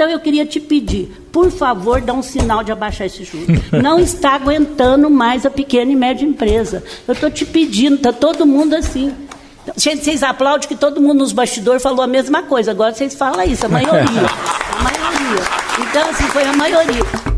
Então eu queria te pedir, por favor, dá um sinal de abaixar esse juro. Não está aguentando mais a pequena e média empresa. Eu estou te pedindo, está todo mundo assim. Vocês aplaudem que todo mundo nos bastidores falou a mesma coisa. Agora vocês falam isso, a maioria. A maioria. Então, assim, foi a maioria.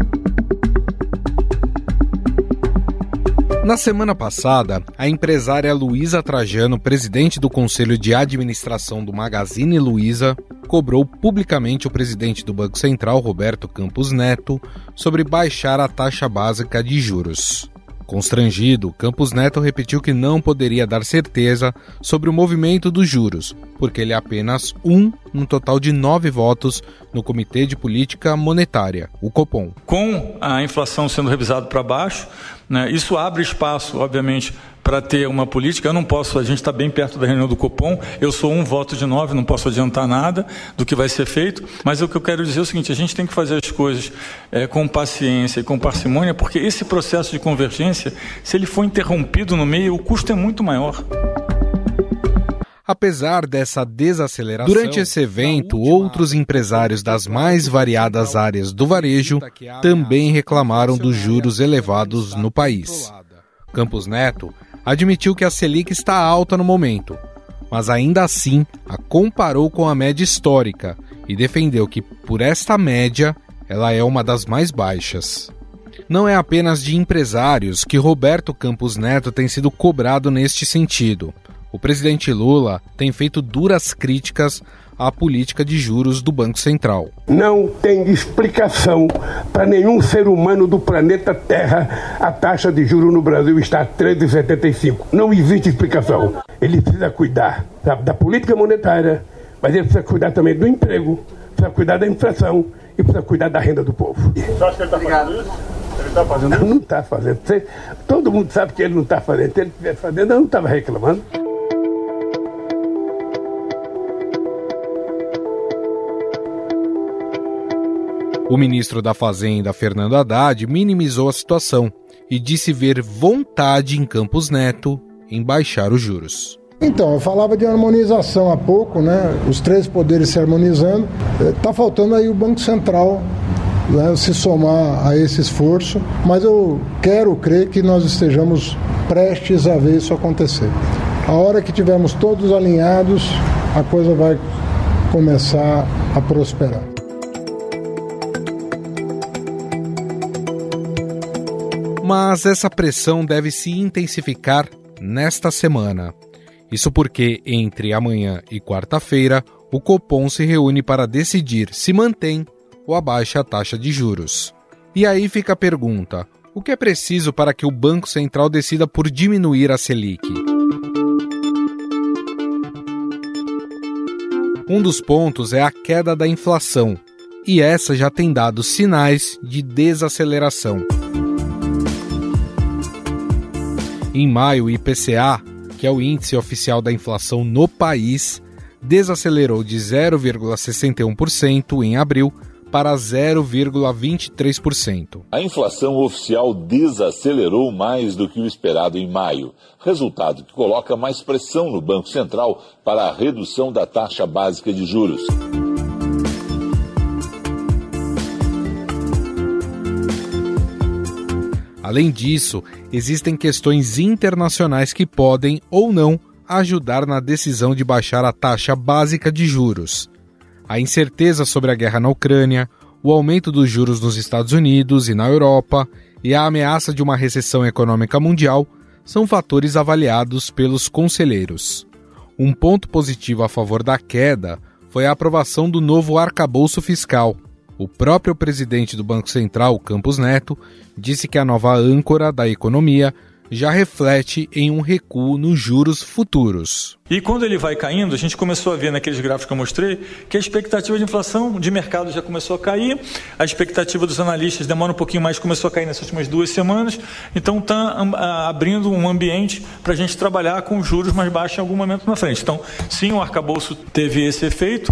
Na semana passada, a empresária Luísa Trajano, presidente do Conselho de Administração do Magazine Luiza, cobrou publicamente o presidente do Banco Central, Roberto Campos Neto, sobre baixar a taxa básica de juros. Constrangido, Campos Neto repetiu que não poderia dar certeza sobre o movimento dos juros, porque ele é apenas um num total de nove votos no Comitê de Política Monetária, o COPOM. Com a inflação sendo revisada para baixo, né, isso abre espaço, obviamente, para ter uma política. Eu não posso, a gente está bem perto da reunião do Copom, eu sou um voto de nove, não posso adiantar nada do que vai ser feito, mas o que eu quero dizer é o seguinte: a gente tem que fazer as coisas é, com paciência e com parcimônia, porque esse processo de convergência, se ele for interrompido no meio, o custo é muito maior. Apesar dessa desaceleração, durante esse evento, outros empresários das mais variadas áreas do varejo também reclamaram dos juros elevados no país. Campos Neto admitiu que a Selic está alta no momento, mas ainda assim a comparou com a média histórica e defendeu que, por esta média, ela é uma das mais baixas. Não é apenas de empresários que Roberto Campos Neto tem sido cobrado neste sentido. O presidente Lula tem feito duras críticas à política de juros do Banco Central. Não tem explicação para nenhum ser humano do planeta Terra a taxa de juros no Brasil está a 13,75. Não existe explicação. Ele precisa cuidar da, da política monetária, mas ele precisa cuidar também do emprego, precisa cuidar da inflação e precisa cuidar da renda do povo. Você acha que ele está fazendo isso? Ele está fazendo não, Não está fazendo. Todo mundo sabe que ele não está fazendo. Se ele estivesse fazendo, eu não estava reclamando. O ministro da Fazenda, Fernando Haddad, minimizou a situação e disse ver vontade em Campos Neto em baixar os juros. Então, eu falava de harmonização há pouco, né? Os três poderes se harmonizando. Está faltando aí o Banco Central né, se somar a esse esforço, mas eu quero crer que nós estejamos prestes a ver isso acontecer. A hora que tivermos todos alinhados, a coisa vai começar a prosperar. Mas essa pressão deve se intensificar nesta semana. Isso porque, entre amanhã e quarta-feira, o Copom se reúne para decidir se mantém ou abaixa a taxa de juros. E aí fica a pergunta: o que é preciso para que o Banco Central decida por diminuir a Selic? Um dos pontos é a queda da inflação, e essa já tem dado sinais de desaceleração. Em maio, o IPCA, que é o índice oficial da inflação no país, desacelerou de 0,61% em abril para 0,23%. A inflação oficial desacelerou mais do que o esperado em maio, resultado que coloca mais pressão no Banco Central para a redução da taxa básica de juros. Além disso, existem questões internacionais que podem ou não ajudar na decisão de baixar a taxa básica de juros. A incerteza sobre a guerra na Ucrânia, o aumento dos juros nos Estados Unidos e na Europa e a ameaça de uma recessão econômica mundial são fatores avaliados pelos conselheiros. Um ponto positivo a favor da queda foi a aprovação do novo arcabouço fiscal, o próprio presidente do Banco Central, Campos Neto, disse que a nova âncora da economia já reflete em um recuo nos juros futuros. E quando ele vai caindo, a gente começou a ver naqueles gráficos que eu mostrei que a expectativa de inflação de mercado já começou a cair, a expectativa dos analistas demora um pouquinho mais, começou a cair nessas últimas duas semanas, então está abrindo um ambiente para a gente trabalhar com juros mais baixos em algum momento na frente. Então, sim, o arcabouço teve esse efeito.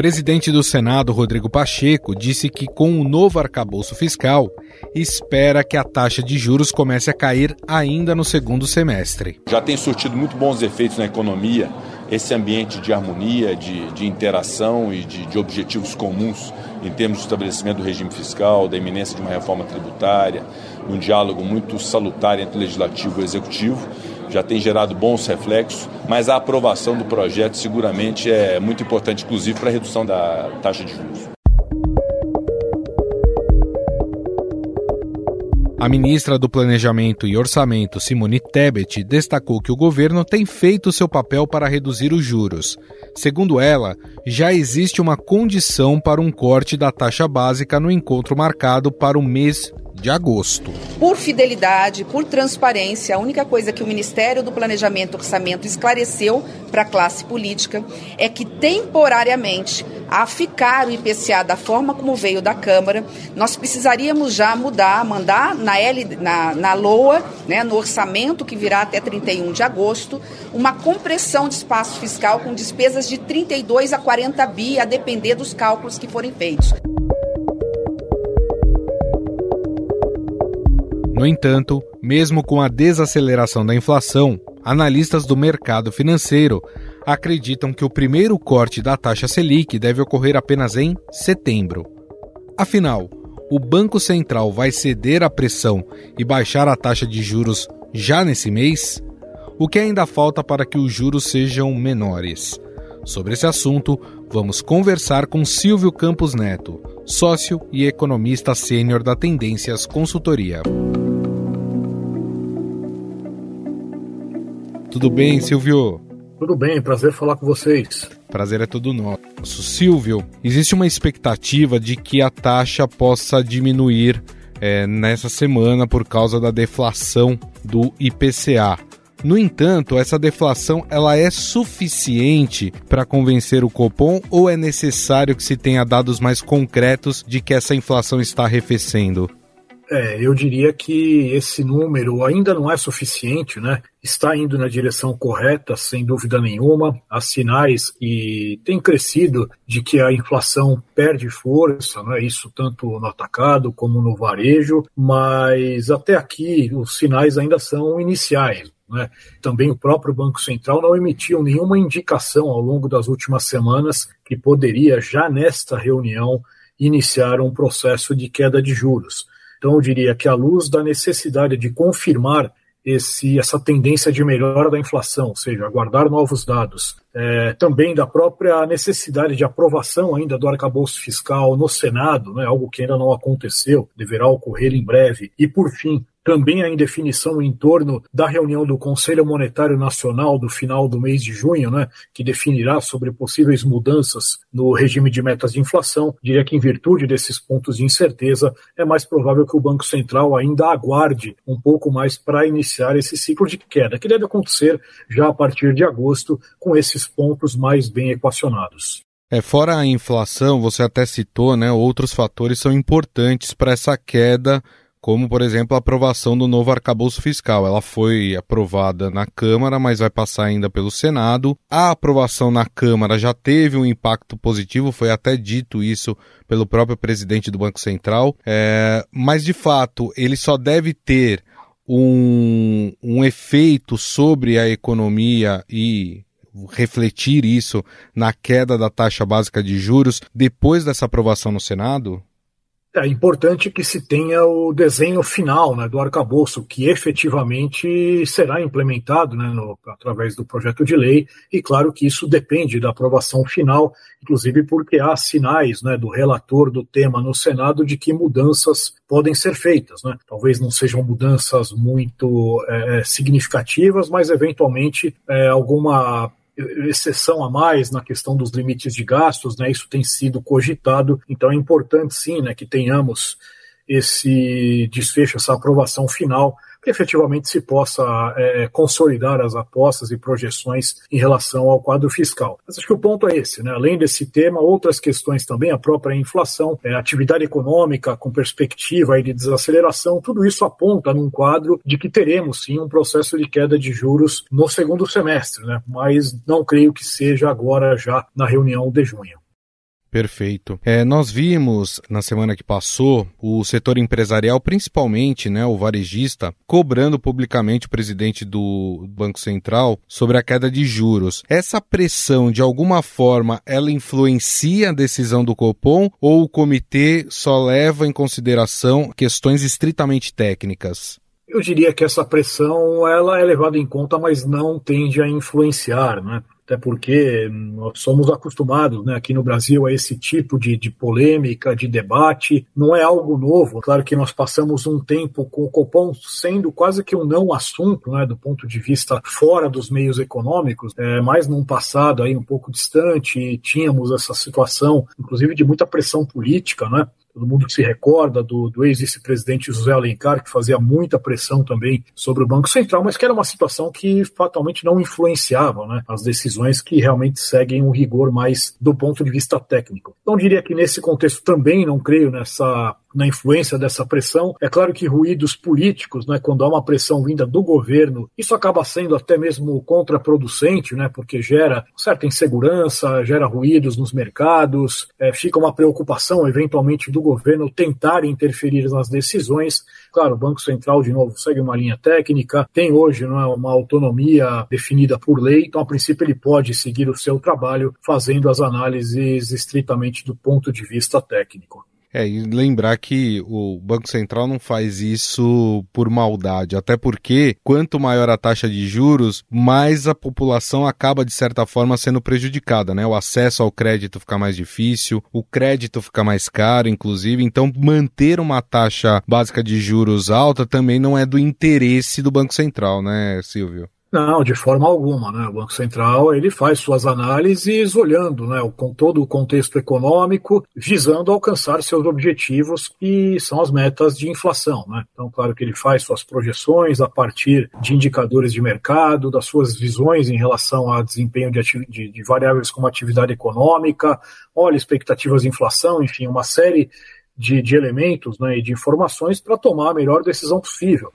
Presidente do Senado, Rodrigo Pacheco, disse que com o novo arcabouço fiscal, espera que a taxa de juros comece a cair ainda no segundo semestre. Já tem surtido muito bons efeitos na economia esse ambiente de harmonia, de, de interação e de, de objetivos comuns em termos de estabelecimento do regime fiscal, da iminência de uma reforma tributária, um diálogo muito salutar entre o legislativo e o executivo, já tem gerado bons reflexos, mas a aprovação do projeto seguramente é muito importante, inclusive para a redução da taxa de juros. A ministra do Planejamento e Orçamento, Simone Tebet, destacou que o governo tem feito seu papel para reduzir os juros. Segundo ela, já existe uma condição para um corte da taxa básica no encontro marcado para o mês de agosto. Por fidelidade, por transparência, a única coisa que o Ministério do Planejamento e Orçamento esclareceu para a classe política é que temporariamente, a ficar o IPCA da forma como veio da Câmara, nós precisaríamos já mudar, mandar na, L, na, na LOA, né, no orçamento que virá até 31 de agosto, uma compressão de espaço fiscal com despesas de 32 a 40 bi, a depender dos cálculos que forem feitos. No entanto, mesmo com a desaceleração da inflação, analistas do mercado financeiro acreditam que o primeiro corte da taxa Selic deve ocorrer apenas em setembro. Afinal, o Banco Central vai ceder à pressão e baixar a taxa de juros já nesse mês? O que ainda falta para que os juros sejam menores? Sobre esse assunto, vamos conversar com Silvio Campos Neto, sócio e economista sênior da Tendências Consultoria. Tudo bem, Silvio? Tudo bem, prazer falar com vocês. Prazer é todo nosso. Silvio, existe uma expectativa de que a taxa possa diminuir é, nessa semana por causa da deflação do IPCA. No entanto, essa deflação ela é suficiente para convencer o Copom ou é necessário que se tenha dados mais concretos de que essa inflação está arrefecendo? É, eu diria que esse número ainda não é suficiente, né? Está indo na direção correta, sem dúvida nenhuma. Há sinais que têm crescido de que a inflação perde força, né? Isso tanto no atacado como no varejo, mas até aqui os sinais ainda são iniciais. Né? Também o próprio Banco Central não emitiu nenhuma indicação ao longo das últimas semanas que poderia, já nesta reunião, iniciar um processo de queda de juros. Então, eu diria que à luz da necessidade de confirmar esse, essa tendência de melhora da inflação, ou seja, aguardar novos dados, é, também da própria necessidade de aprovação ainda do arcabouço fiscal no Senado, né, algo que ainda não aconteceu, deverá ocorrer em breve, e por fim, também a indefinição em torno da reunião do Conselho Monetário Nacional do final do mês de junho, né, que definirá sobre possíveis mudanças no regime de metas de inflação. Diria que, em virtude desses pontos de incerteza, é mais provável que o Banco Central ainda aguarde um pouco mais para iniciar esse ciclo de queda, que deve acontecer já a partir de agosto, com esses pontos mais bem equacionados. É, fora a inflação, você até citou, né, outros fatores são importantes para essa queda como, por exemplo, a aprovação do novo arcabouço fiscal. Ela foi aprovada na Câmara, mas vai passar ainda pelo Senado. A aprovação na Câmara já teve um impacto positivo, foi até dito isso pelo próprio presidente do Banco Central, é, mas de fato ele só deve ter um, um efeito sobre a economia e refletir isso na queda da taxa básica de juros depois dessa aprovação no Senado? É importante que se tenha o desenho final né, do arcabouço, que efetivamente será implementado né, no, através do projeto de lei, e claro que isso depende da aprovação final, inclusive porque há sinais né, do relator do tema no Senado de que mudanças podem ser feitas. Né? Talvez não sejam mudanças muito é, significativas, mas eventualmente é, alguma exceção a mais na questão dos limites de gastos, né? Isso tem sido cogitado, então é importante sim, né, que tenhamos esse desfecho, essa aprovação final que efetivamente se possa é, consolidar as apostas e projeções em relação ao quadro fiscal. Mas acho que o ponto é esse, né? além desse tema, outras questões também, a própria inflação, é, atividade econômica com perspectiva de desaceleração, tudo isso aponta num quadro de que teremos sim um processo de queda de juros no segundo semestre, né? mas não creio que seja agora já na reunião de junho. Perfeito. É, nós vimos na semana que passou o setor empresarial, principalmente né, o varejista, cobrando publicamente o presidente do Banco Central sobre a queda de juros. Essa pressão, de alguma forma, ela influencia a decisão do Copom ou o comitê só leva em consideração questões estritamente técnicas? Eu diria que essa pressão ela é levada em conta, mas não tende a influenciar, né? Até porque nós somos acostumados né, aqui no Brasil a esse tipo de, de, polêmica, de debate, não é algo novo. Claro que nós passamos um tempo com o Copom sendo quase que um não assunto, né, do ponto de vista fora dos meios econômicos, é, mas num passado aí um pouco distante tínhamos essa situação, inclusive de muita pressão política, né, Todo mundo se recorda do, do ex-vice-presidente José Alencar, que fazia muita pressão também sobre o Banco Central, mas que era uma situação que fatalmente não influenciava né, as decisões que realmente seguem um rigor mais do ponto de vista técnico. Então, diria que nesse contexto também não creio nessa na influência dessa pressão. É claro que ruídos políticos, né, quando há uma pressão vinda do governo, isso acaba sendo até mesmo contraproducente, né, porque gera certa insegurança, gera ruídos nos mercados, é, fica uma preocupação eventualmente do governo tentar interferir nas decisões. Claro, o Banco Central, de novo, segue uma linha técnica, tem hoje não é, uma autonomia definida por lei, então, a princípio, ele pode seguir o seu trabalho fazendo as análises estritamente do ponto de vista técnico. É, e lembrar que o Banco Central não faz isso por maldade, até porque quanto maior a taxa de juros, mais a população acaba de certa forma sendo prejudicada, né? O acesso ao crédito fica mais difícil, o crédito fica mais caro, inclusive, então manter uma taxa básica de juros alta também não é do interesse do Banco Central, né, Silvio? Não, de forma alguma. Né? O Banco Central ele faz suas análises olhando né, com todo o contexto econômico, visando alcançar seus objetivos, que são as metas de inflação. Né? Então, claro que ele faz suas projeções a partir de indicadores de mercado, das suas visões em relação ao desempenho de, de, de variáveis como atividade econômica, olha expectativas de inflação, enfim, uma série de, de elementos né, e de informações para tomar a melhor decisão possível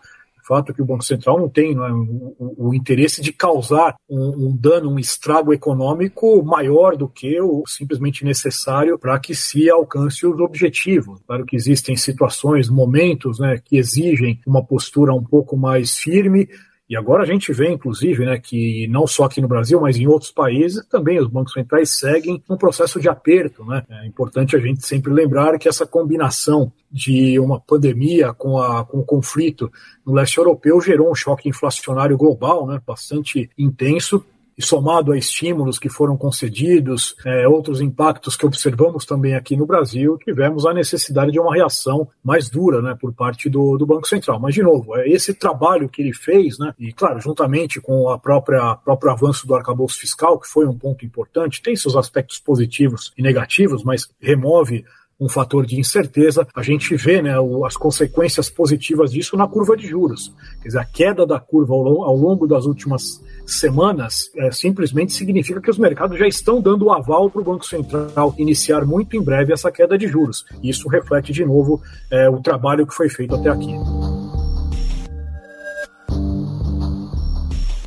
fato que o Banco Central não tem não é, o, o, interesse de causar um, um, dano, um estrago econômico maior do que o simplesmente necessário para que se alcance os objetivos. Claro que existem situações, momentos né, que exigem uma postura um pouco mais firme, e agora a gente vê, inclusive, né, que não só aqui no Brasil, mas em outros países, também os bancos centrais seguem um processo de aperto. Né? É importante a gente sempre lembrar que essa combinação de uma pandemia com, a, com o conflito no leste europeu gerou um choque inflacionário global né, bastante intenso e somado a estímulos que foram concedidos, é, outros impactos que observamos também aqui no Brasil, tivemos a necessidade de uma reação mais dura né, por parte do, do Banco Central. Mas, de novo, é esse trabalho que ele fez, né, e claro, juntamente com a própria próprio avanço do arcabouço fiscal, que foi um ponto importante, tem seus aspectos positivos e negativos, mas remove um fator de incerteza, a gente vê né, as consequências positivas disso na curva de juros. Quer dizer, a queda da curva ao longo das últimas semanas é, simplesmente significa que os mercados já estão dando o aval para o Banco Central iniciar muito em breve essa queda de juros. Isso reflete de novo é, o trabalho que foi feito até aqui.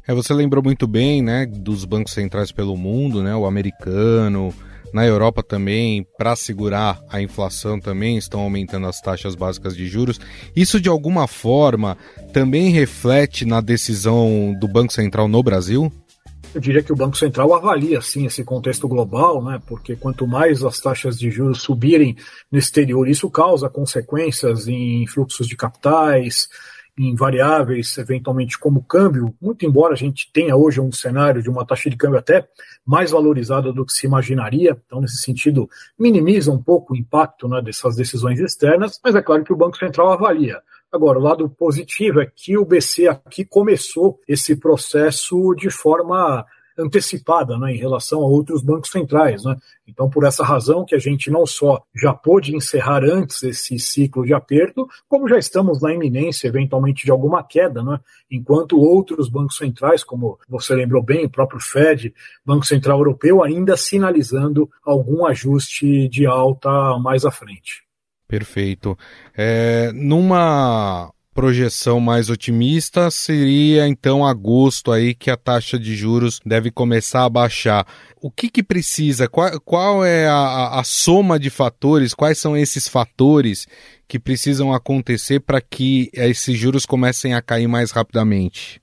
É, você lembrou muito bem, né, dos bancos centrais pelo mundo, né, o americano, na Europa também, para segurar a inflação também, estão aumentando as taxas básicas de juros. Isso de alguma forma também reflete na decisão do Banco Central no Brasil? Eu diria que o Banco Central avalia sim esse contexto global, né? Porque quanto mais as taxas de juros subirem no exterior, isso causa consequências em fluxos de capitais, em variáveis, eventualmente como câmbio, muito embora a gente tenha hoje um cenário de uma taxa de câmbio até mais valorizada do que se imaginaria, então nesse sentido minimiza um pouco o impacto né, dessas decisões externas, mas é claro que o Banco Central avalia. Agora, o lado positivo é que o BC aqui começou esse processo de forma antecipada né, em relação a outros bancos centrais. Né? Então, por essa razão que a gente não só já pôde encerrar antes esse ciclo de aperto, como já estamos na iminência, eventualmente, de alguma queda, né? enquanto outros bancos centrais, como você lembrou bem, o próprio Fed, Banco Central Europeu, ainda sinalizando algum ajuste de alta mais à frente. Perfeito. É, numa projeção mais otimista seria então agosto aí que a taxa de juros deve começar a baixar. O que, que precisa? Qual, qual é a, a soma de fatores? Quais são esses fatores que precisam acontecer para que esses juros comecem a cair mais rapidamente?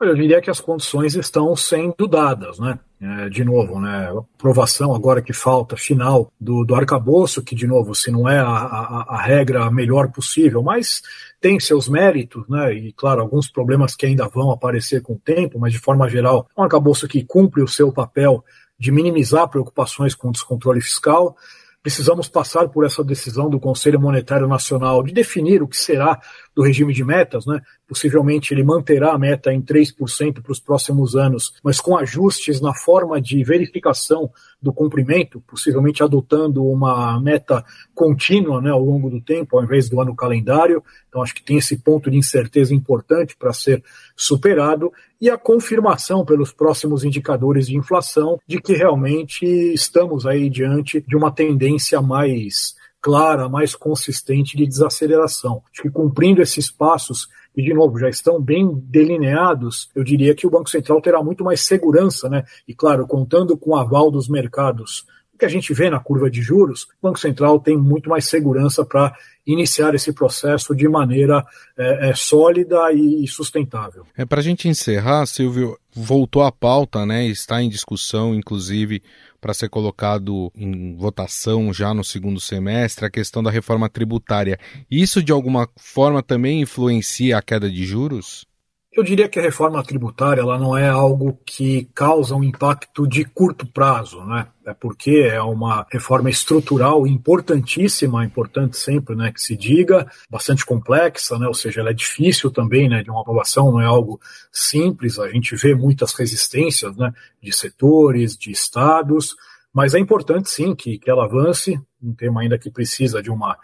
Eu diria que as condições estão sendo dadas, né? É, de novo, né? Aprovação agora que falta final do, do arcabouço, que de novo, se não é a, a, a regra melhor possível, mas tem seus méritos, né? E claro, alguns problemas que ainda vão aparecer com o tempo, mas de forma geral, é um arcabouço que cumpre o seu papel de minimizar preocupações com o descontrole fiscal precisamos passar por essa decisão do Conselho Monetário Nacional de definir o que será do regime de metas, né? Possivelmente ele manterá a meta em 3% para os próximos anos, mas com ajustes na forma de verificação do cumprimento, possivelmente adotando uma meta contínua né, ao longo do tempo, ao invés do ano calendário. Então, acho que tem esse ponto de incerteza importante para ser superado e a confirmação pelos próximos indicadores de inflação de que realmente estamos aí diante de uma tendência mais clara, mais consistente de desaceleração. Acho que cumprindo esses passos, e de novo, já estão bem delineados, eu diria que o Banco Central terá muito mais segurança, né? E claro, contando com o aval dos mercados que a gente vê na curva de juros, o Banco Central tem muito mais segurança para iniciar esse processo de maneira é, é, sólida e sustentável. É para a gente encerrar, Silvio, voltou à pauta, né? Está em discussão, inclusive, para ser colocado em votação já no segundo semestre a questão da reforma tributária. Isso de alguma forma também influencia a queda de juros? Eu diria que a reforma tributária ela não é algo que causa um impacto de curto prazo, né? É porque é uma reforma estrutural importantíssima, importante sempre, né, que se diga, bastante complexa, né? Ou seja, ela é difícil também, né, de uma aprovação, não é algo simples. A gente vê muitas resistências, né, de setores, de estados, mas é importante sim que, que ela avance. Um tema ainda que precisa de uma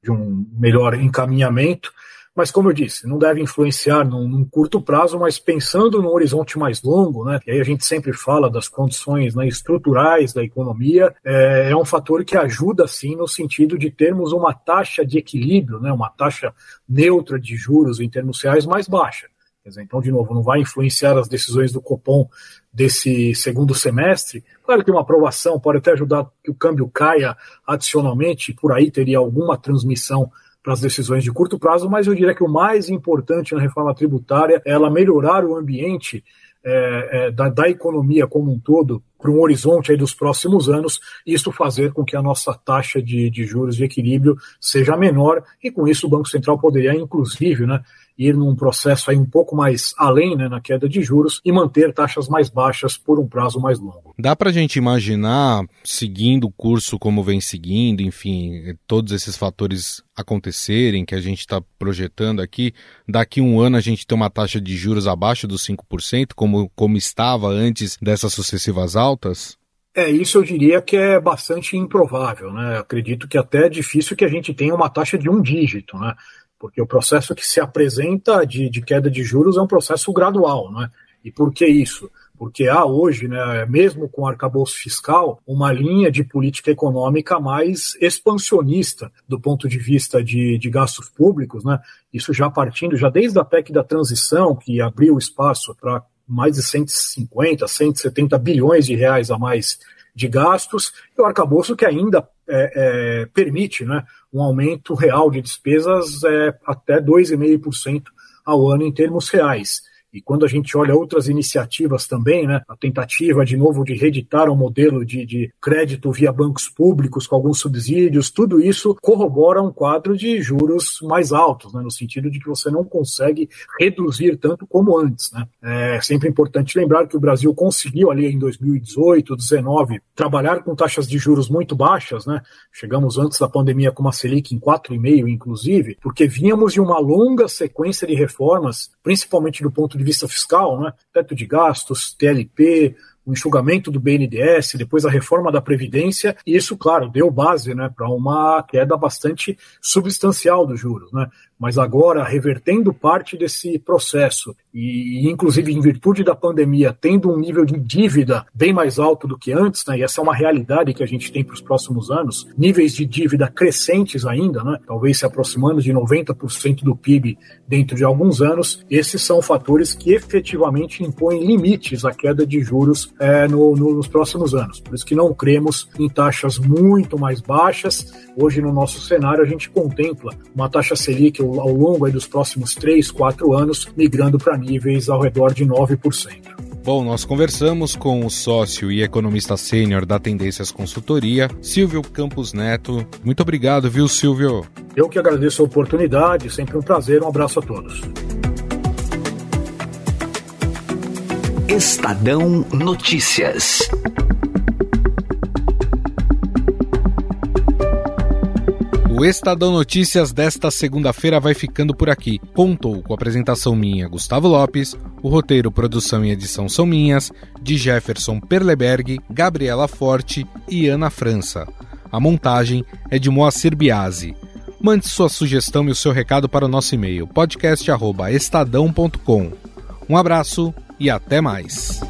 de um melhor encaminhamento mas como eu disse, não deve influenciar num, num, curto prazo, mas pensando num horizonte mais longo, né? E aí a gente sempre fala das condições né, estruturais da economia, é, é, um fator que ajuda sim no sentido de termos uma taxa de equilíbrio, né? Uma taxa neutra de juros em termos reais mais baixa. Então, de novo, não vai influenciar as decisões do Copom desse segundo semestre. Claro que uma aprovação pode até ajudar que o câmbio caia adicionalmente, por aí teria alguma transmissão para as decisões de curto prazo, mas eu diria que o mais importante na reforma tributária é ela melhorar o ambiente é, é, da, da, economia como um todo para um horizonte aí dos próximos anos, isso fazer com que a nossa taxa de, de juros de equilíbrio seja menor, e com isso o Banco Central poderia, inclusive, né, ir num processo aí um pouco mais além né, na queda de juros e manter taxas mais baixas por um prazo mais longo. Dá para a gente imaginar, seguindo o curso como vem seguindo, enfim, todos esses fatores acontecerem que a gente está projetando aqui, daqui um ano a gente ter uma taxa de juros abaixo dos 5%, como, como estava antes dessas sucessivas altas? É, isso eu diria que é bastante improvável, né? Acredito que até é difícil que a gente tenha uma taxa de um dígito, né? porque o processo que se apresenta de, de queda de juros é um processo gradual, né? E por que isso? Porque há hoje, né, mesmo com o arcabouço fiscal, uma linha de política econômica mais expansionista do ponto de vista de, de gastos públicos, né? Isso já partindo, já desde a PEC da transição, que abriu espaço para mais de 150, 170 bilhões de reais a mais de gastos, e o arcabouço que ainda é, é, permite né, um aumento real de despesas é, até 2,5% ao ano em termos reais. E quando a gente olha outras iniciativas também, né, a tentativa de novo de reeditar um modelo de, de crédito via bancos públicos com alguns subsídios, tudo isso corrobora um quadro de juros mais altos, né, no sentido de que você não consegue reduzir tanto como antes. Né. É sempre importante lembrar que o Brasil conseguiu ali em 2018, 2019, trabalhar com taxas de juros muito baixas, né. Chegamos antes da pandemia com uma Selic em 4,5, inclusive, porque vínhamos de uma longa sequência de reformas, principalmente do ponto de vista fiscal, né? teto de gastos, TLP, o enxugamento do BNDES, depois a reforma da Previdência, e isso, claro, deu base né, para uma queda bastante substancial dos juros. Né? Mas agora, revertendo parte desse processo e inclusive em virtude da pandemia, tendo um nível de dívida bem mais alto do que antes, né, e essa é uma realidade que a gente tem para os próximos anos, níveis de dívida crescentes ainda, né, talvez se aproximando de 90% do PIB dentro de alguns anos, esses são fatores que efetivamente impõem limites à queda de juros é, no, no, nos próximos anos. Por isso que não cremos em taxas muito mais baixas. Hoje, no nosso cenário, a gente contempla uma taxa Selic ao longo dos próximos 3, 4 anos, migrando para níveis ao redor de 9%. Bom, nós conversamos com o sócio e economista sênior da Tendências Consultoria, Silvio Campos Neto. Muito obrigado, viu, Silvio? Eu que agradeço a oportunidade, sempre um prazer, um abraço a todos. Estadão Notícias. O Estadão Notícias desta segunda-feira vai ficando por aqui. Contou com a apresentação minha, Gustavo Lopes, o roteiro, produção e edição são minhas, de Jefferson Perleberg, Gabriela Forte e Ana França. A montagem é de Moacir Biasi. Mande sua sugestão e o seu recado para o nosso e-mail podcast@estadão.com. Um abraço e até mais.